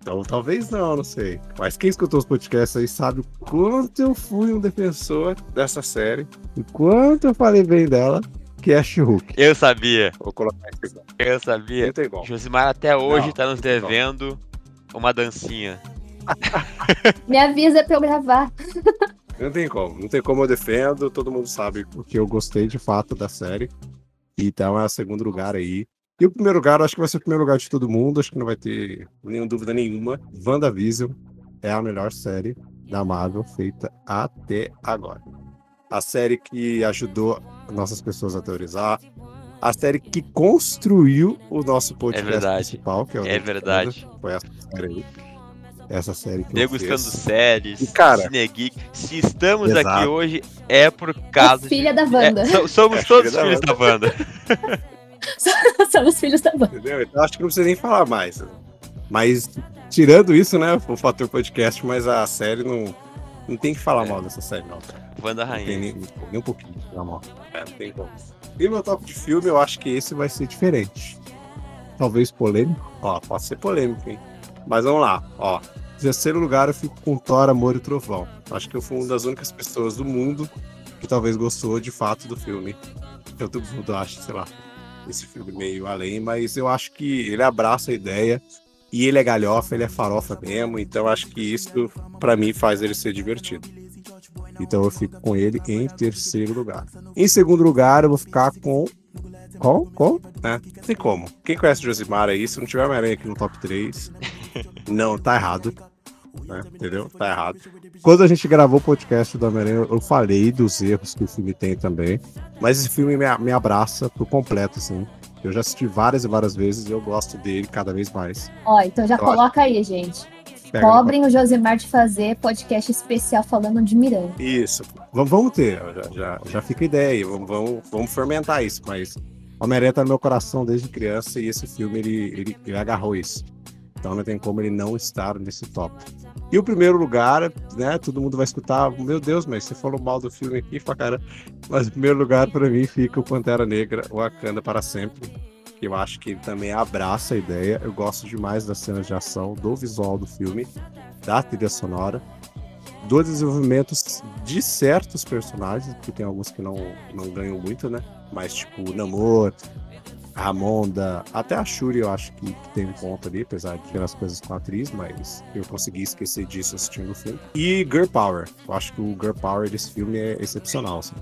Então, talvez não, não sei. Mas quem escutou os podcasts aí sabe o quanto eu fui um defensor dessa série. E quanto eu falei bem dela, que é she Eu sabia. Vou colocar isso Eu sabia. Não tem Josimar até hoje não, tá nos devendo uma dancinha. Me avisa pra eu gravar. Não tem como, não tem como eu defendo, todo mundo sabe porque eu gostei de fato da série. Então é o segundo lugar aí. E o primeiro lugar, acho que vai ser o primeiro lugar de todo mundo, acho que não vai ter nenhuma dúvida nenhuma. WandaVision é a melhor série da Marvel feita até agora. A série que ajudou nossas pessoas a teorizar, a série que construiu o nosso podcast é principal, que é o É verdade. Foi essa série aí essa série que Degustando séries, e, cara, Cinegeek. Se estamos exato. aqui hoje, é por causa. É filha de... da Wanda. É, somos é todos filha filhos da Wanda. somos filhos da Wanda. Entendeu? Então acho que não precisa nem falar mais. Mas, tirando isso, né? O fator podcast, mas a série não. Não tem que falar é. mal dessa série, não. Wanda Rainha. Não tem nem, nem um pouquinho de falar mal. É, não tem como. E meu top de filme, eu acho que esse vai ser diferente. Talvez polêmico. Ó, pode ser polêmico, hein? Mas vamos lá, ó. Em terceiro lugar, eu fico com Thor, Amor e Trovão. Acho que eu fui uma das únicas pessoas do mundo que talvez gostou de fato do filme. Todo mundo acha, sei lá, esse filme meio além, mas eu acho que ele abraça a ideia e ele é galhofa, ele é farofa mesmo, então acho que isso para mim faz ele ser divertido. Então eu fico com ele em terceiro lugar. Em segundo lugar, eu vou ficar com. Qual? Qual? É, não tem como. Quem conhece Josimar aí, se não tiver Homem-Aranha aqui no top 3, não, tá errado. Né? Entendeu? Tá errado. Quando a gente gravou o podcast do Homem-Aranha, eu falei dos erros que o filme tem também. Mas esse filme me, me abraça por completo, assim. Eu já assisti várias e várias vezes e eu gosto dele cada vez mais. Ó, então já eu coloca acho... aí, gente. Pega Cobrem o Josimar de fazer podcast especial falando de Miranda. Isso. Vamos, vamos ter, já, já, já fica ideia aí. Vamos, vamos, vamos fermentar isso, mas Homem-Aranha tá no meu coração desde criança e esse filme ele, ele, ele agarrou isso. Então não tem como ele não estar nesse top. E o primeiro lugar, né? Todo mundo vai escutar, meu Deus, mas você falou mal do filme aqui pra cara. Mas o primeiro lugar para mim fica o Pantera Negra, o Wakanda para sempre. Que eu acho que ele também abraça a ideia. Eu gosto demais das cenas de ação, do visual do filme, da trilha sonora, do desenvolvimento de certos personagens, que tem alguns que não, não ganham muito, né? Mas tipo o Namor, Ramonda, até a Shuri eu acho que, tem um ponto ali, apesar de ter as coisas com a atriz, mas eu consegui esquecer disso assistindo o filme. E Girl Power, eu acho que o Girl Power desse filme é excepcional, assim.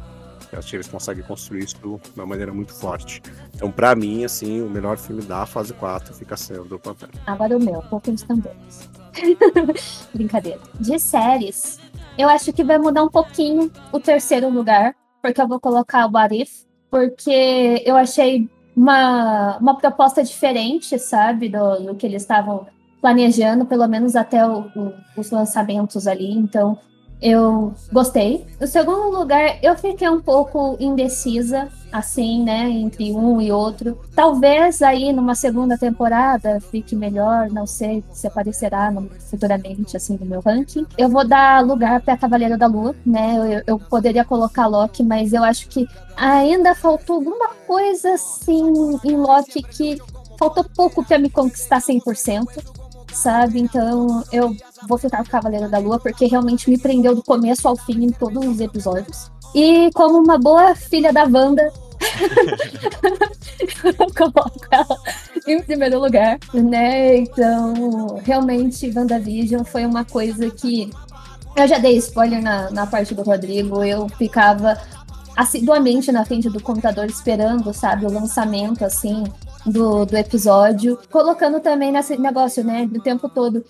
Eu acho que eles conseguem construir isso de uma maneira muito forte. Então, pra mim, assim, o melhor filme da fase 4 fica sendo o Pantera. Agora o meu, pouquinho de tambores. Brincadeira. De séries, eu acho que vai mudar um pouquinho o terceiro lugar, porque eu vou colocar o Arif, porque eu achei uma, uma proposta diferente, sabe, do, do que eles estavam planejando, pelo menos até o, o, os lançamentos ali. Então, eu gostei. No segundo lugar, eu fiquei um pouco indecisa, assim, né, entre um e outro. Talvez aí numa segunda temporada fique melhor, não sei se aparecerá no, futuramente, assim, no meu ranking. Eu vou dar lugar para Cavaleiro da Lua, né, eu, eu poderia colocar Loki, mas eu acho que ainda faltou alguma coisa, assim, em Loki que faltou pouco para me conquistar 100% sabe? Então eu vou ficar com Cavaleiro da Lua porque realmente me prendeu do começo ao fim em todos os episódios. E como uma boa filha da Wanda, eu coloco ela em primeiro lugar, né? Então, realmente, WandaVision foi uma coisa que. Eu já dei spoiler na, na parte do Rodrigo, eu ficava assiduamente na frente do computador esperando, sabe, o lançamento, assim, do, do episódio, colocando também nesse negócio, né, do tempo todo,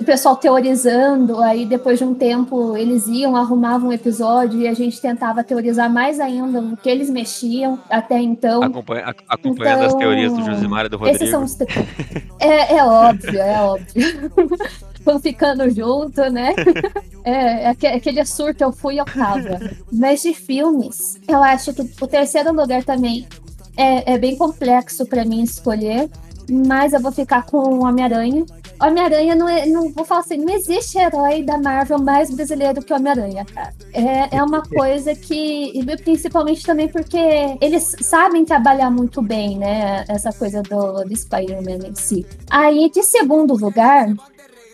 o pessoal teorizando, aí depois de um tempo eles iam, arrumavam um episódio e a gente tentava teorizar mais ainda no que eles mexiam até então. Acompanha, acompanhando então, as teorias do Josimar e do Rodrigo. Esses são os é, é óbvio, é óbvio. Vão ficando junto, né? É, é aquele surto, eu fui, eu tava. Mas de filmes, eu acho que o terceiro lugar também é, é bem complexo para mim escolher, mas eu vou ficar com o Homem-Aranha. Homem-Aranha não é. Não, vou falar assim, não existe herói da Marvel mais brasileiro que o Homem-Aranha, cara. É, é uma coisa que. Principalmente também porque eles sabem trabalhar muito bem, né? Essa coisa do, do Spider-Man em si. Aí, de segundo lugar,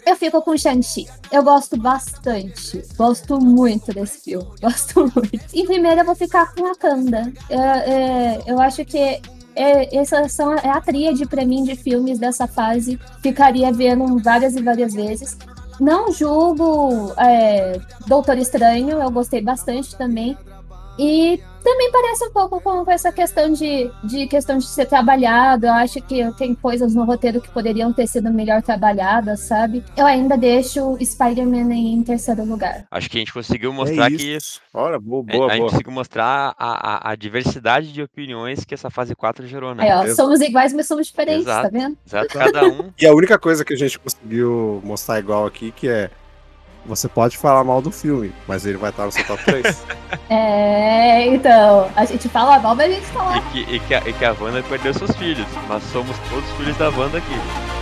eu fico com Shang-Chi. Eu gosto bastante. Gosto muito desse filme. Gosto muito. Em primeiro, eu vou ficar com Wakanda. Eu, é, eu acho que é, essa são, é a tríade para mim de filmes dessa fase. Ficaria vendo várias e várias vezes. Não julgo é, Doutor Estranho, eu gostei bastante também. E também parece um pouco com essa questão de, de questão de ser trabalhado. Eu acho que tem coisas no roteiro que poderiam ter sido melhor trabalhadas, sabe? Eu ainda deixo Spider-Man em terceiro lugar. Acho que a gente conseguiu mostrar é que. Ora, boa, boa, a, a gente conseguiu mostrar a, a, a, diversidade de opiniões que essa fase 4 gerou, né? É, ó, somos iguais, mas somos diferentes, tá exato, tá vendo? Exato, cada um. e a única coisa que a gente conseguiu mostrar igual aqui, que é você pode falar mal do filme, mas ele vai estar no seu top 3. é, então, a gente fala mal, mas a gente fala. E que, e que, a, e que a Wanda perdeu seus filhos. Nós somos todos filhos da Wanda aqui.